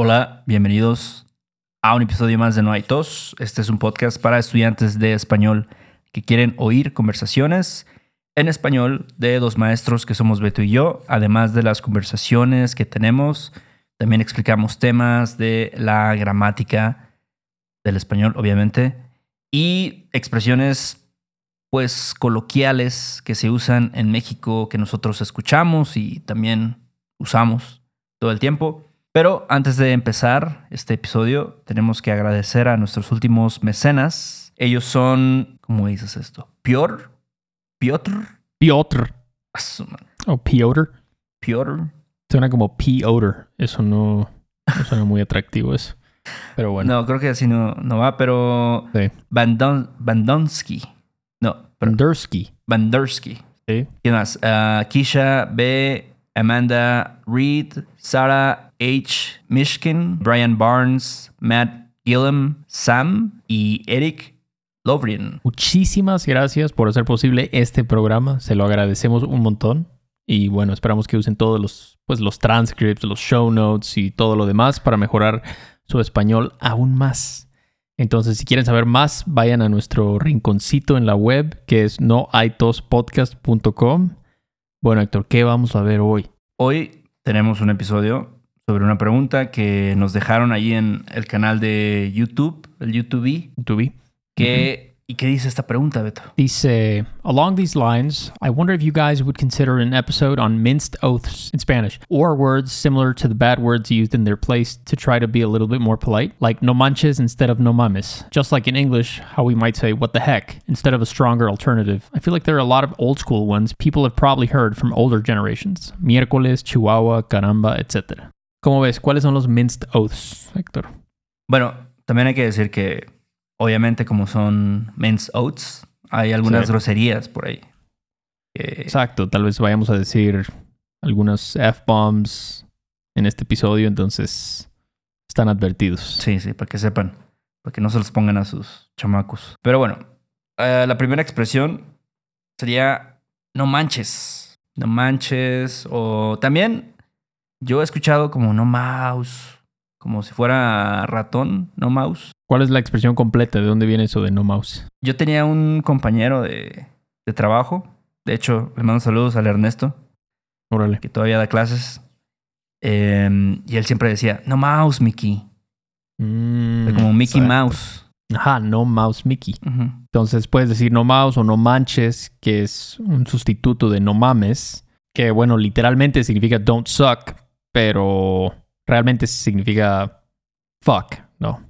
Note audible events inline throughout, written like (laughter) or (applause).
Hola, bienvenidos a un episodio más de No hay tos. Este es un podcast para estudiantes de español que quieren oír conversaciones en español de dos maestros que somos Beto y yo, además de las conversaciones que tenemos. También explicamos temas de la gramática del español, obviamente, y expresiones pues coloquiales que se usan en México que nosotros escuchamos y también usamos todo el tiempo. Pero antes de empezar este episodio, tenemos que agradecer a nuestros últimos mecenas. Ellos son, ¿cómo dices esto? Piotr, Piotr, Piotr o Piotr. Piotr. Suena como Piotr. Eso no, no suena muy atractivo eso. Pero bueno. No, creo que así no, no va, pero Sí. Bandon, Bandonsky. No, Bandersky. Bandersky. Sí. ¿Quién más? Ah, Kisha B, Amanda Reed, Sarah H. Mishkin, Brian Barnes, Matt Gillum, Sam y Eric Lovrin. Muchísimas gracias por hacer posible este programa. Se lo agradecemos un montón. Y bueno, esperamos que usen todos los, pues, los transcripts, los show notes y todo lo demás para mejorar su español aún más. Entonces, si quieren saber más, vayan a nuestro rinconcito en la web, que es noaitospodcast.com. Bueno, Héctor, ¿qué vamos a ver hoy? Hoy tenemos un episodio sobre una pregunta que nos dejaron allí en el canal de YouTube, el YouTube, Tubi. que, ¿y qué dice esta pregunta, Beto? Dice, along these lines, I wonder if you guys would consider an episode on minced oaths in Spanish, or words similar to the bad words used in their place to try to be a little bit more polite, like no manches instead of no mames. Just like in English, how we might say what the heck instead of a stronger alternative. I feel like there are a lot of old school ones people have probably heard from older generations. Miércoles, chihuahua, caramba, etc. ¿Cómo ves? ¿Cuáles son los minced oaths, Héctor? Bueno, también hay que decir que, obviamente, como son men's oats, hay algunas Sí. groserías por ahí. Exacto, tal vez vayamos a decir algunos F-bombs en este episodio, entonces están advertidos. sí, sí, para que sepan, para que no se los pongan a sus chamacos. Pero bueno, eh, la primera expresión sería no manches, no manches, o también yo he escuchado como no mouse, como si fuera ratón, no mouse. ¿Cuál es la expresión completa? ¿De dónde viene eso de no mouse? Yo tenía un compañero de, de trabajo, de hecho, le mando saludos al Ernesto, Órale. que todavía da clases, eh, y él siempre decía, no mouse, Mickey, Mm, como Mickey exacto. Mouse. Ajá, no mouse Mickey. Entonces puedes decir no mouse o no manches, que es un sustituto de no mames, que bueno, literalmente significa don't suck, pero realmente significa fuck, ¿no?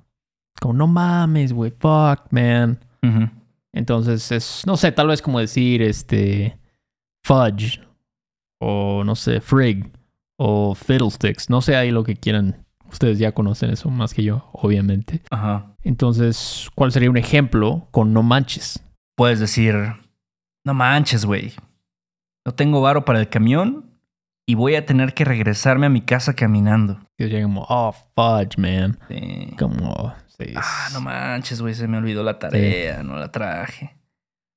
Como no mames, güey, fuck, man. Entonces es, no sé, tal vez como decir este fudge o no sé, frig o fiddlesticks, no sé ahí lo que quieran. Ustedes ya conocen eso más que yo, obviamente. Ajá. Entonces, ¿cuál sería un ejemplo con no manches? Puedes decir, no manches, güey. No tengo varo para el camión y voy a tener que regresarme a mi casa caminando. Que llega como, oh, fudge, man. Sí. Como, sí, Ah, no manches, güey, se me olvidó la tarea, no la traje.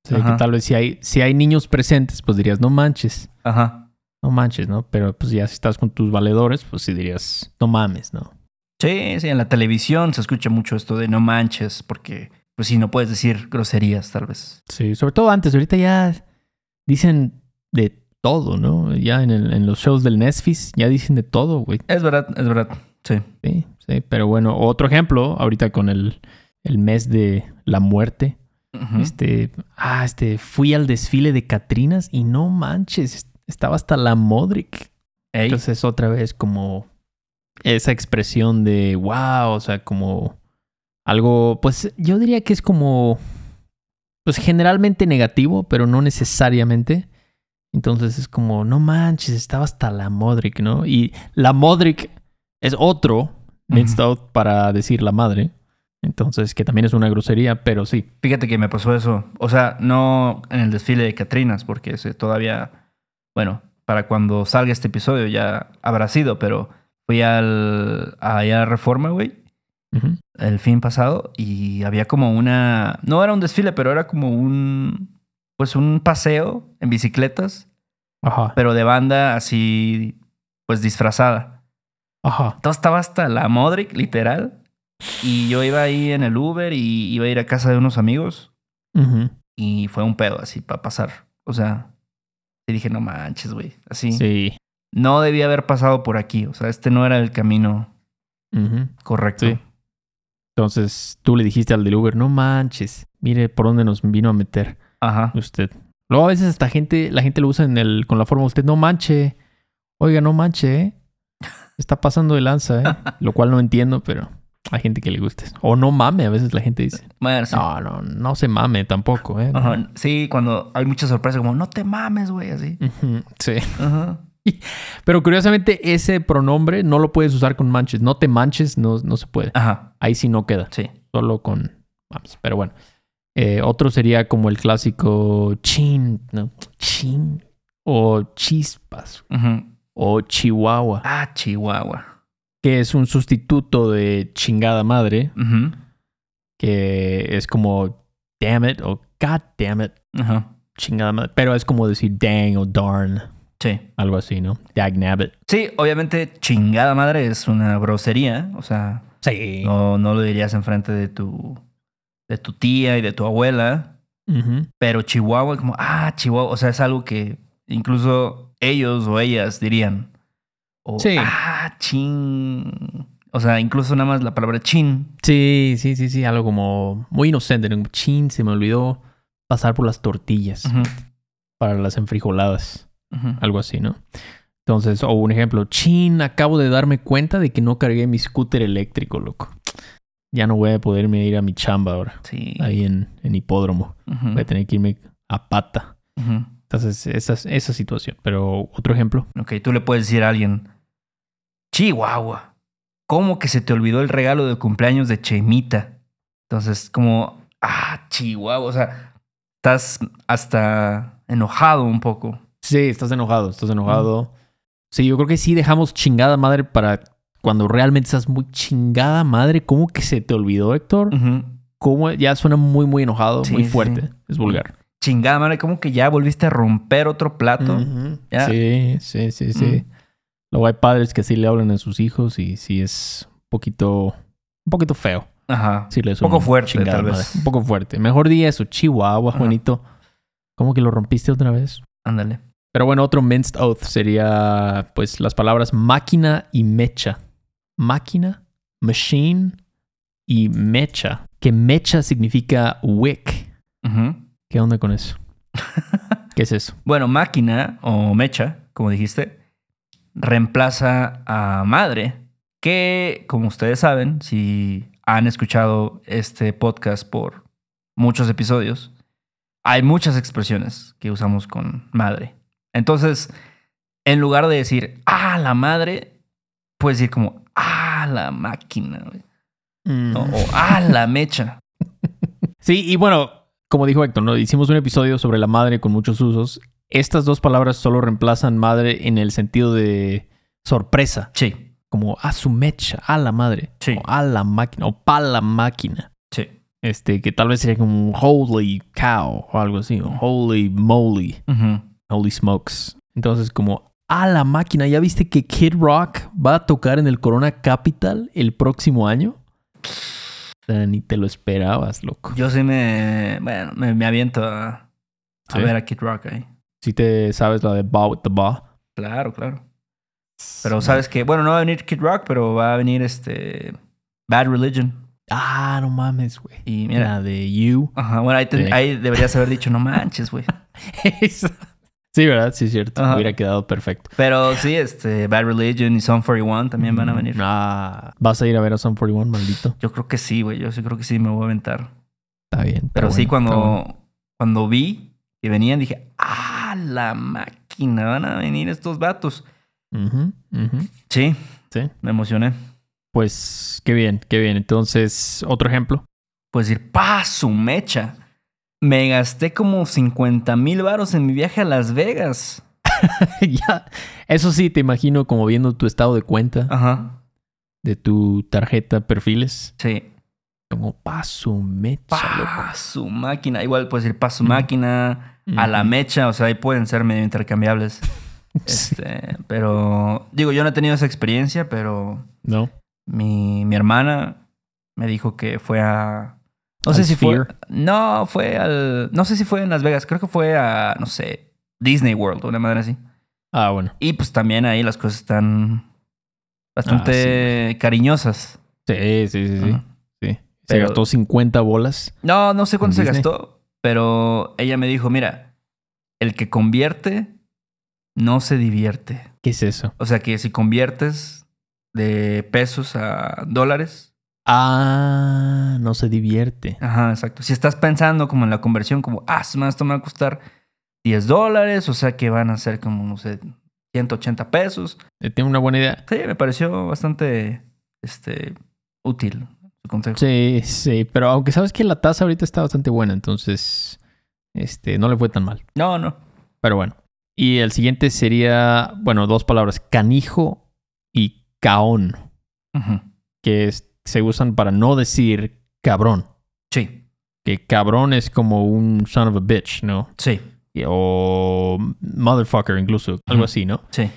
sí, que tal vez si hay, si hay niños presentes, pues dirías, no manches, Ajá. no manches, ¿no? Pero pues ya si estás con tus valedores, pues sí dirías, no mames, ¿no? Sí, sí, en la televisión se escucha mucho esto de no manches, porque, pues sí, no puedes decir groserías, tal vez. Sí, sobre todo antes, ahorita ya dicen de todo, ¿no? Ya en, el- en los shows del Netflix ya dicen de todo, güey. Es verdad, es verdad. Sí. Sí, sí, pero bueno, otro ejemplo, ahorita con el, el mes de la muerte, este, ah, este, fui al desfile de Catrinas y no manches, est- estaba hasta la Modric. Ey, Entonces otra vez como esa expresión de wow, o sea, como algo, pues yo diría que es como, pues generalmente negativo, pero no necesariamente. Entonces es como, no manches, estaba hasta la Modric, ¿no? Y la Modric es otro minced Ujú. oath para decir la madre. Entonces, que también es una grosería, pero sí. Fíjate que me pasó eso. O sea, no en el desfile de Catrinas, porque todavía, bueno, para cuando salga este episodio ya habrá sido, pero fui al, allá a Reforma, güey, el fin pasado y había como una, no era un desfile, pero era como un, pues un paseo en bicicletas, Ajá. pero de banda así, pues disfrazada. Ajá. Todo estaba hasta la Modric, literal. Y yo iba ahí en el Uber y iba a ir a casa de unos amigos. Y fue un pedo así para pasar. O sea, y dije, no manches, güey. Así. Sí. No debía haber pasado por aquí. O sea, este no era el camino correcto. Sí. Entonces tú le dijiste al del Uber, no manches, mire por dónde nos vino a meter Ajá. usted. Luego a veces hasta gente, la gente lo usa en el, con la forma usted, no manche. Oiga, no manche, ¿eh? Está pasando de lanza, ¿eh? (laughs) Lo cual no entiendo, pero hay gente que le gusta. eso. O no mame, a veces la gente dice. Bueno, sí. No, no, no se mame tampoco, ¿eh? Ajá. Sí, cuando hay mucha sorpresa, como, no te mames, güey, así. Sí. Ajá. (laughs) Pero curiosamente ese pronombre no lo puedes usar con manches. No te manches, no, no se puede. Ajá. Ahí sí no queda. Sí. Solo con mames. Pero bueno. Eh, otro sería como el clásico chin, ¿no? Chin. O chispas. O chihuahua. Ah, Chihuahua. Que es un sustituto de chingada madre. Que es como damn it o god damn it. Ajá. Chingada madre. Pero es como decir dang o darn. Sí. Algo así, ¿no? Dag nabbit. Sí, obviamente, chingada madre es una grosería. O sea, Sí. no, no lo dirías enfrente de tu, de tu tía y de tu abuela. Pero Chihuahua, como, ah, Chihuahua. O sea, es algo que incluso ellos o ellas dirían. O, Sí. ah, chin. O sea, incluso nada más la palabra chin. Sí, sí, sí, sí, algo como muy inocente, ¿no? Chin, se me olvidó pasar por las tortillas para las enfrijoladas, algo así, ¿no? Entonces, o un ejemplo, chin, acabo de darme cuenta de que no cargué mi scooter eléctrico, loco. Ya no voy a poderme ir a mi chamba ahora, Sí. ahí en, en hipódromo. Voy a tener que irme a pata. Entonces, esa, esa situación. Pero otro ejemplo. Ok, tú le puedes decir a alguien, Chihuahua, ¿cómo que se te olvidó el regalo de cumpleaños de Chemita? Entonces, como, ah, Chihuahua, o sea, estás hasta enojado un poco. Sí, estás enojado, estás enojado. Sí, yo creo que sí dejamos chingada madre para cuando realmente estás muy chingada madre. ¿Cómo que se te olvidó, Héctor? ¿Cómo? Ya suena muy, muy enojado, Sí, muy fuerte. sí. Es vulgar. Chingada madre, ¿cómo que ya volviste a romper otro plato? Ya. Sí, sí, sí, sí. Luego hay padres que sí le hablan a sus hijos y sí es un poquito, un poquito feo. Ajá. Sí, le Un poco fuerte, chingada tal madre. vez. Un poco fuerte. Mejor día eso, Chihuahua. Juanito. ¿Cómo que lo rompiste otra vez? Ándale. Pero bueno, otro minced oath sería pues las palabras máquina y mecha. Máquina, machine y mecha. Que mecha significa wick. ¿Qué onda con eso? (laughs) ¿Qué es eso? Bueno, máquina o mecha, como dijiste, reemplaza a madre, que como ustedes saben, si han escuchado este podcast por muchos episodios, hay muchas expresiones que usamos con madre. Entonces, en lugar de decir, ah, la madre, puedes decir como, ah, la máquina, güey", Mm. ¿no? o ah, la mecha. (laughs) Sí, y bueno, como dijo Héctor, ¿no? hicimos un episodio sobre la madre con muchos usos. Estas dos palabras solo reemplazan madre en el sentido de sorpresa. Sí, Como a su mecha, a la madre. Sí. O a la máquina. O pa la máquina. sí. Este, que tal vez sería como holy cow o algo así. O holy moly. Holy smokes. Entonces, como a la máquina. ¿Ya viste que Kid Rock va a tocar en el Corona Capital el próximo año? O sea, ni te lo esperabas, loco. Yo sí me, bueno, me, me aviento a, a ¿Sí? ver a Kid Rock ahí. Si te sabes la de Ba with the Ba. Claro, claro. Pero sabes que, bueno, no va a venir Kid Rock, pero va a venir este Bad Religion. Ah, no mames, güey. Y mira, La de You. ajá, bueno, ahí, te- Sí. ahí deberías haber dicho, no manches, güey. (laughs) sí, ¿verdad? Sí, es cierto. Ajá. Hubiera quedado perfecto. Pero sí, este Bad Religion y Sum 41 también van a venir. Ah, ¿Vas a ir a ver a Sun 41, maldito? Yo creo que sí, güey. Yo sí creo que sí me voy a aventar. Está bien. está Pero sí, cuando, bueno. cuando vi que venían, dije, ah, la máquina, van a venir estos vatos. Ujú, ujú. Sí, Sí. me emocioné. Pues qué bien, qué bien. Entonces, otro ejemplo. Pues decir, pa, su mecha. Me gasté como 50 mil varos en mi viaje a Las Vegas. (laughs) ya. Eso sí, te imagino como viendo tu estado de cuenta Ajá. de tu tarjeta perfiles. Sí. Como paso mecha, loco. Pa, su máquina. Igual puedes decir pa, su Ujú. máquina, a la mecha. O sea, ahí pueden ser medio intercambiables. (laughs) Este, pero digo, yo no he tenido esa experiencia, pero ¿No? mi, mi hermana me dijo que fue a... No sé ¿Al si fue... No, fue al... No sé si fue en Las Vegas. Creo que fue a, no sé, Disney World, una madre así. Ah, bueno. Y pues también ahí las cosas están bastante cariñosas. Sí, sí, sí, sí. Se Pero- gastó 50 bolas. No, no sé cuánto se gastó, pero ella me dijo, mira, el que convierte no se divierte. ¿Qué es eso? O sea que si conviertes de pesos a dólares, Ah, no se divierte. ajá, exacto. Si estás pensando como en la conversión, como, ah, esto me va a costar 10 dólares, o sea que van a ser como, no sé, 180 pesos. Eh, Tiene una buena idea. Sí, me pareció bastante, este, útil su consejo. Sí, sí, pero aunque sabes que la tasa ahorita está bastante buena, entonces este no le fue tan mal. No, no. Pero bueno. Y el siguiente sería, bueno, dos palabras, canijo y caón, Ujú. que es- se usan para no decir cabrón. Sí, Que cabrón es como un son of a bitch, ¿no? sí, O motherfucker incluso, algo así, ¿no? sí.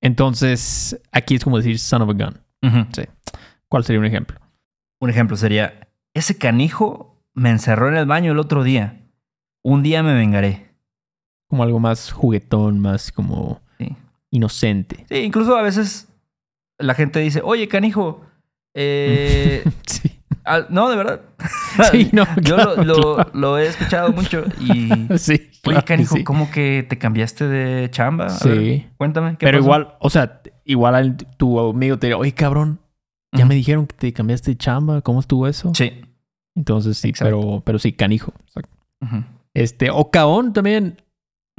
Entonces, aquí es como decir son of a gun. Ujú. ¿Cuál sería un ejemplo? Un ejemplo sería, ese canijo me encerró en el baño el otro día. Un día me vengaré. Como algo más juguetón, más como Sí. inocente. Sí, incluso a veces la gente dice, oye, canijo, eh, (laughs) Sí. ah, no, de verdad. (laughs) Sí, no, (laughs) Yo claro, lo, lo- claro. lo he escuchado mucho y... Sí. Oye, claro canijo, sí. ¿cómo que te cambiaste de chamba? A Sí. ver, cuéntame. ¿qué Pero pasó? igual, o sea, igual al- tu amigo te dirá, oye, cabrón, ya me dijeron que te cambiaste de chamba, ¿cómo estuvo eso? Sí. Entonces sí, Exacto. pero, pero sí, canijo. Exacto. Ujú. Este, o caón también,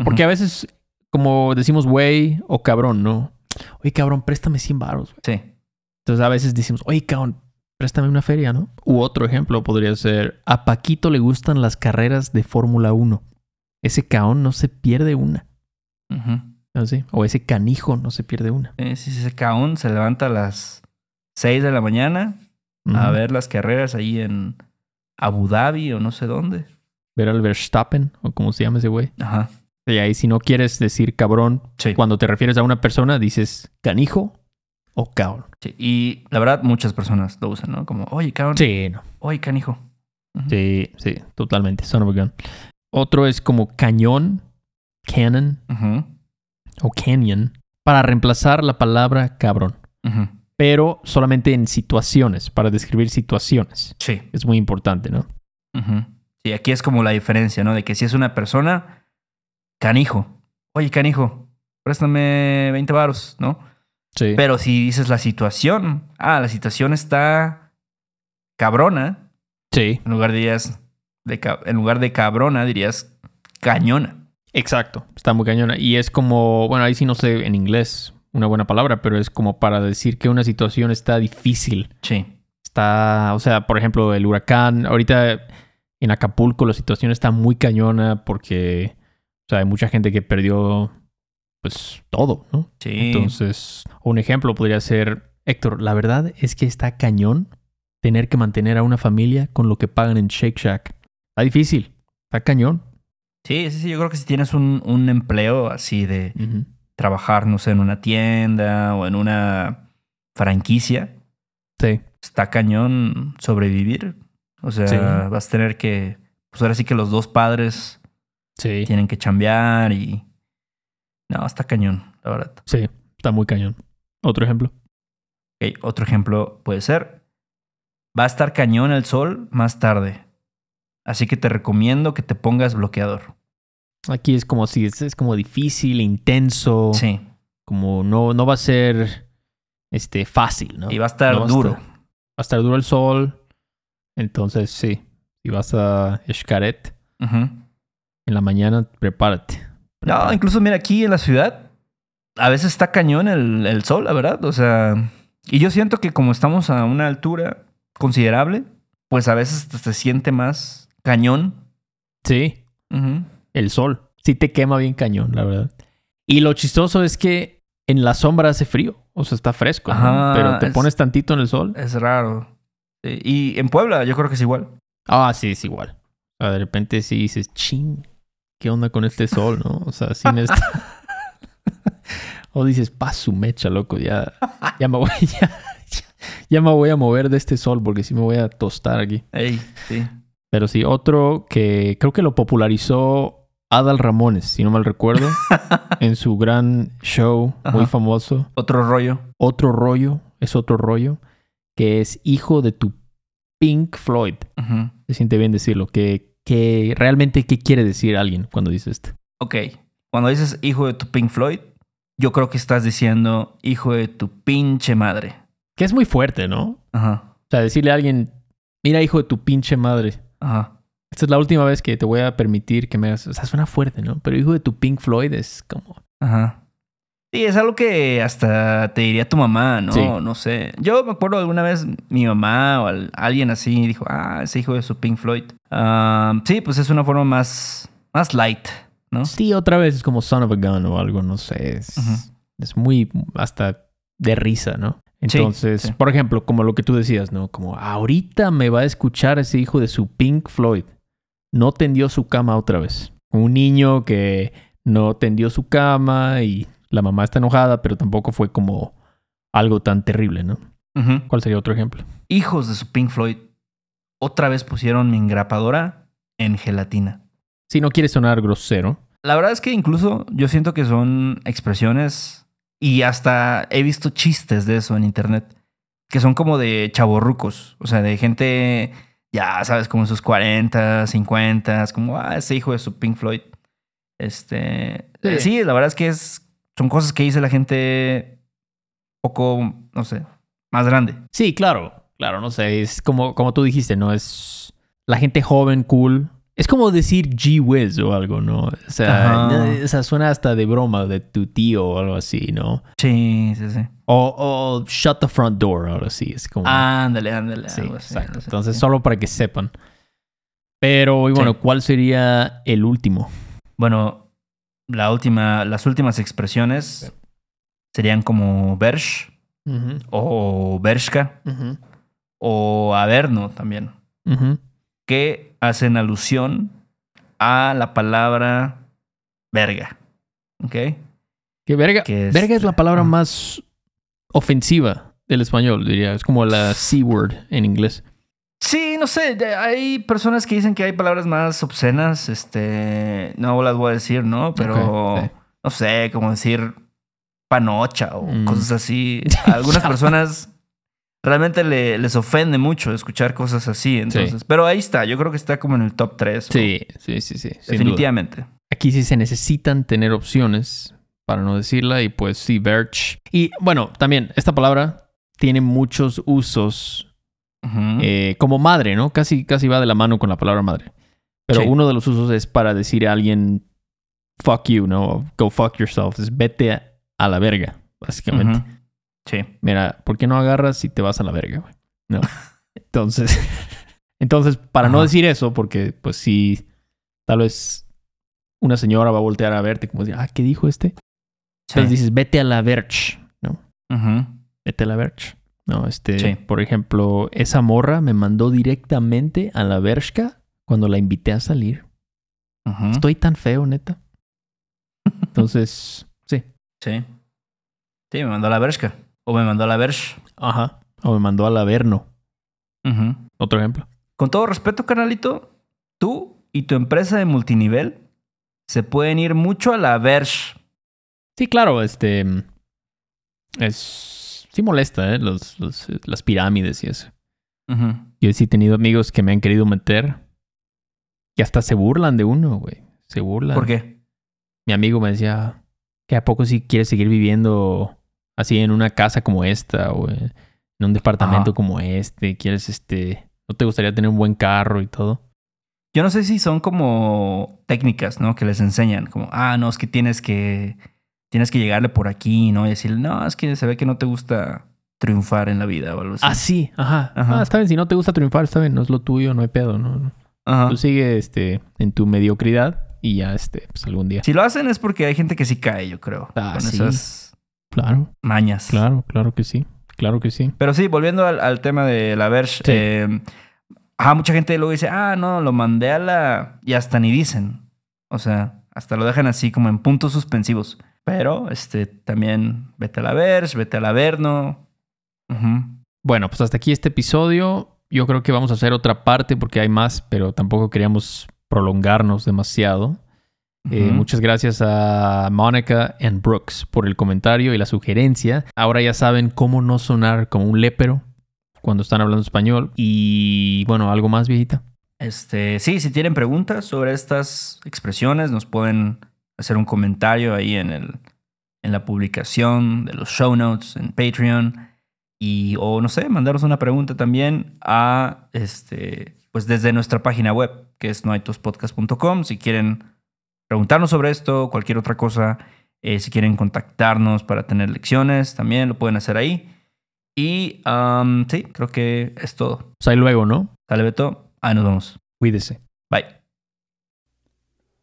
porque a veces, como decimos güey o cabrón, ¿no? Oye, cabrón, préstame 100 baros. Sí. Entonces a veces decimos, oye, cabrón, préstame una feria, ¿no? U otro ejemplo podría ser, a Paquito le gustan las carreras de Fórmula 1. Ese caón no se pierde una. Ujú. ¿Así? O ese canijo no se pierde una. Sí, sí, ese caón se levanta a las 6 de la mañana a ver las carreras ahí en Abu Dhabi o no sé dónde. Ver al Verstappen, o como se llama ese güey. Ajá. Y ahí si no quieres decir cabrón, Sí. cuando te refieres a una persona, dices canijo o caón. Sí, Y la verdad, muchas personas lo usan, ¿no? Como, oye, cabrón. Sí, no. Oye, canijo. Sí, sí, totalmente. Son of a gun. Otro es como cañón, cannon o canyon, para reemplazar la palabra cabrón. Pero solamente en situaciones, para describir situaciones. Sí. Es muy importante, ¿no? Sí, aquí es como la diferencia, ¿no? De que si es una persona, canijo. Oye, canijo, préstame 20 varos, ¿no? Sí. Pero si dices la situación, ah, la situación está cabrona, sí, en lugar dirías de en lugar de cabrona dirías cañona. exacto. Está muy cañona. Y es como, bueno, ahí sí no sé en inglés una buena palabra, pero es como para decir que una situación está difícil. Sí. Está, o sea, por ejemplo, el huracán. Ahorita en Acapulco la situación está muy cañona porque, o sea, hay mucha gente que perdió, pues, todo, ¿no? Sí. Entonces, un ejemplo podría ser, Héctor, la verdad es que está cañón tener que mantener a una familia con lo que pagan en Shake Shack. Está difícil, está cañón. sí, sí, sí, yo creo que si tienes un, un empleo así de trabajar, no sé, en una tienda o en una franquicia, Sí, está cañón sobrevivir. O sea, Sí. vas a tener que, pues ahora sí que los dos padres sí, tienen que chambear y... No, está cañón, la verdad. sí, está muy cañón. Otro ejemplo. Ok, otro ejemplo puede ser, va a estar cañón el sol más tarde. Así que te recomiendo que te pongas bloqueador. Aquí es como si es, es como difícil, intenso, Sí, como no, no va a ser este, fácil, ¿no? y va a estar No va a duro. estar- Va a estar duro el sol. Entonces, sí. Si vas a Ujú. en la mañana, prepárate. No, incluso mira, aquí en la ciudad, a veces está cañón el, el sol, la verdad. O sea, y yo siento que como estamos a una altura considerable, pues a veces se siente más cañón. Sí, el sol. Sí te quema bien cañón, la verdad. Y lo chistoso es que en la sombra hace frío. O sea, está fresco. Pero te es- pones tantito en el sol. Es raro. Y en Puebla yo creo que es igual. Ah, sí, es igual. O sea, de repente sí dices, ching, ¿qué onda con este sol, no? O sea, sin esta... (laughs) O dices, pa su mecha, loco, ya, ya me voy, (laughs) ya, ya me voy a mover de este sol porque si me voy a tostar aquí. Ey, sí. Pero sí, otro que creo que lo popularizó Adal Ramones, si no mal recuerdo, (laughs) en su gran show muy famoso. Otro rollo. Otro rollo, es otro rollo, que es hijo de tu Pink Floyd. Se siente bien decirlo, que, que realmente qué quiere decir alguien cuando dice esto. Ok. Cuando dices hijo de tu Pink Floyd, yo creo que estás diciendo hijo de tu pinche madre. Que es muy fuerte, ¿no? Ajá. O sea, decirle a alguien, mira hijo de tu pinche madre. Ajá. Esta es la última vez que te voy a permitir que me hagas... O sea, suena fuerte, ¿no? Pero hijo de tu Pink Floyd es como... Ajá. Sí, es algo que hasta te diría tu mamá, ¿no? Sí. No sé. Yo me acuerdo alguna vez mi mamá o al- alguien así dijo, ah, ese hijo de su Pink Floyd. Ah, sí, pues es una forma más, más light, ¿no? Sí, otra vez es como Son of a Gun o algo, no sé. Es, es muy hasta de risa, ¿no? Sí, Entonces, sí. por ejemplo, como lo que tú decías, ¿no? Como ahorita me va a escuchar ese hijo de su Pink Floyd. No tendió su cama otra vez. Un niño que no tendió su cama y la mamá está enojada, pero tampoco fue como algo tan terrible, ¿no? ¿Cuál sería otro ejemplo? Hijos de su Pink Floyd otra vez pusieron mi engrapadora en gelatina. Si no quieres sonar grosero. La verdad es que incluso yo siento que son expresiones y hasta he visto chistes de eso en internet que son como de chavorrucos, o sea, de gente ya sabes, como en sus 40, 50, como ah, ese hijo de su Pink Floyd. Este, Sí. sí, la verdad es que es son cosas que dice la gente poco, no sé, más grande. Sí, claro, claro, no sé, es como, como tú dijiste, ¿no? Es la gente joven, cool. Es como decir G whiz o algo, ¿no? O sea, no, o sea, suena hasta de broma de tu tío o algo así, ¿no? Sí, sí, sí. O, o shut the front door o algo así, es como... Ándale, ándale. sí, así, exacto. Entonces, solo para que sepan. Pero, y bueno, Sí. ¿cuál sería el último? Bueno, la última, las últimas expresiones serían como Bersh o Bershka o Averno también, que hacen alusión a la palabra verga. ¿Ok? Que verga, Que es- verga es la palabra más ofensiva del español, diría. Es como la C-word en inglés. Sí, no sé, hay personas que dicen que hay palabras más obscenas, este, no las voy a decir, ¿no? Pero, sí. no sé, como decir panocha o Mm. cosas así. A (laughs) algunas personas realmente le- les ofende mucho escuchar cosas así, entonces. Pero ahí está, yo creo que está como en el top 3. Sí, sí, sí, sí. definitivamente. Aquí sí se necesitan tener opciones para no decirla y pues sí, Birch. Y bueno, también esta palabra tiene muchos usos Eh, como madre, ¿no? Casi, casi va de la mano con la palabra madre. Pero Sí. uno de los usos es para decir a alguien fuck you, ¿no? Go fuck yourself. Es vete a, a la verga, básicamente. Sí. Mira, ¿por qué no agarras y te vas a la verga, güey? No. (laughs) Entonces, entonces, para no decir eso, porque pues si tal vez una señora va a voltear a verte como decir, ah, ¿qué dijo este? Entonces dices, vete a la verge, ¿no? Ujú. Vete a la verge. No, este, Sí. por ejemplo, esa morra me mandó directamente a la verga cuando la invité a salir. Estoy tan feo, neta. (laughs) Entonces, sí. Sí. Sí, me mandó a la Bershka. O me mandó a la Bersh. Ajá. O me mandó al Averno. Ujú. Otro ejemplo. Con todo respeto, carnalito, tú y tu empresa de multinivel se pueden ir mucho a la Verge. Sí, claro, este. Es. Sí molesta, ¿eh? Los, los- las pirámides y eso. Yo sí he tenido amigos que me han querido meter. Y hasta se burlan de uno, güey. Se burlan. ¿Por qué? Mi amigo me decía que a poco sí quieres seguir viviendo así en una casa como esta o en un departamento Ajá. como este. Quieres, este. ¿No te gustaría tener un buen carro y todo? Yo no sé si son como técnicas, ¿no? Que les enseñan. Como, ah, no, es que tienes que. Tienes que llegarle por aquí, ¿no? Y decirle, no, es que se ve que no te gusta triunfar en la vida o algo así. Ah, sí, ajá. Ajá. Ah, está bien, si no te gusta triunfar, está bien, no es lo tuyo, no hay pedo, ¿no? Ajá. Tú sigue este, en tu mediocridad y ya, este, pues algún día. Si lo hacen es porque hay gente que sí cae, yo creo. Ah, con sí. esas Claro, mañas. claro, claro que sí. Claro que sí. Pero sí, volviendo al, al tema de la Verge. Sí. eh, ajá, mucha gente luego dice, ah, no, lo mandé a la. Y hasta ni dicen. O sea, hasta lo dejan así como en puntos suspensivos. Pero este, también vete a la ver, vete a la Verno. Ujú. Bueno, pues hasta aquí este episodio. Yo creo que vamos a hacer otra parte porque hay más, pero tampoco queríamos prolongarnos demasiado. Eh, muchas gracias a Monica and Brooks por el comentario y la sugerencia. Ahora ya saben cómo no sonar como un lépero cuando están hablando español. Y bueno, algo más, viejita. Este, sí, si tienen preguntas sobre estas expresiones, nos pueden hacer un comentario ahí en, el, en la publicación de los show notes en Patreon. Y, o no sé, mandarnos una pregunta también a, este, pues desde nuestra página web, que es noaitospodcast.com. Si quieren preguntarnos sobre esto, cualquier otra cosa, eh, si quieren contactarnos para tener lecciones, también lo pueden hacer ahí. Y um, sí, creo que es todo. Pues ahí luego, ¿no? Dale, Beto. Ahí nos vemos. Cuídese. Bye.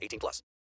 18 plus.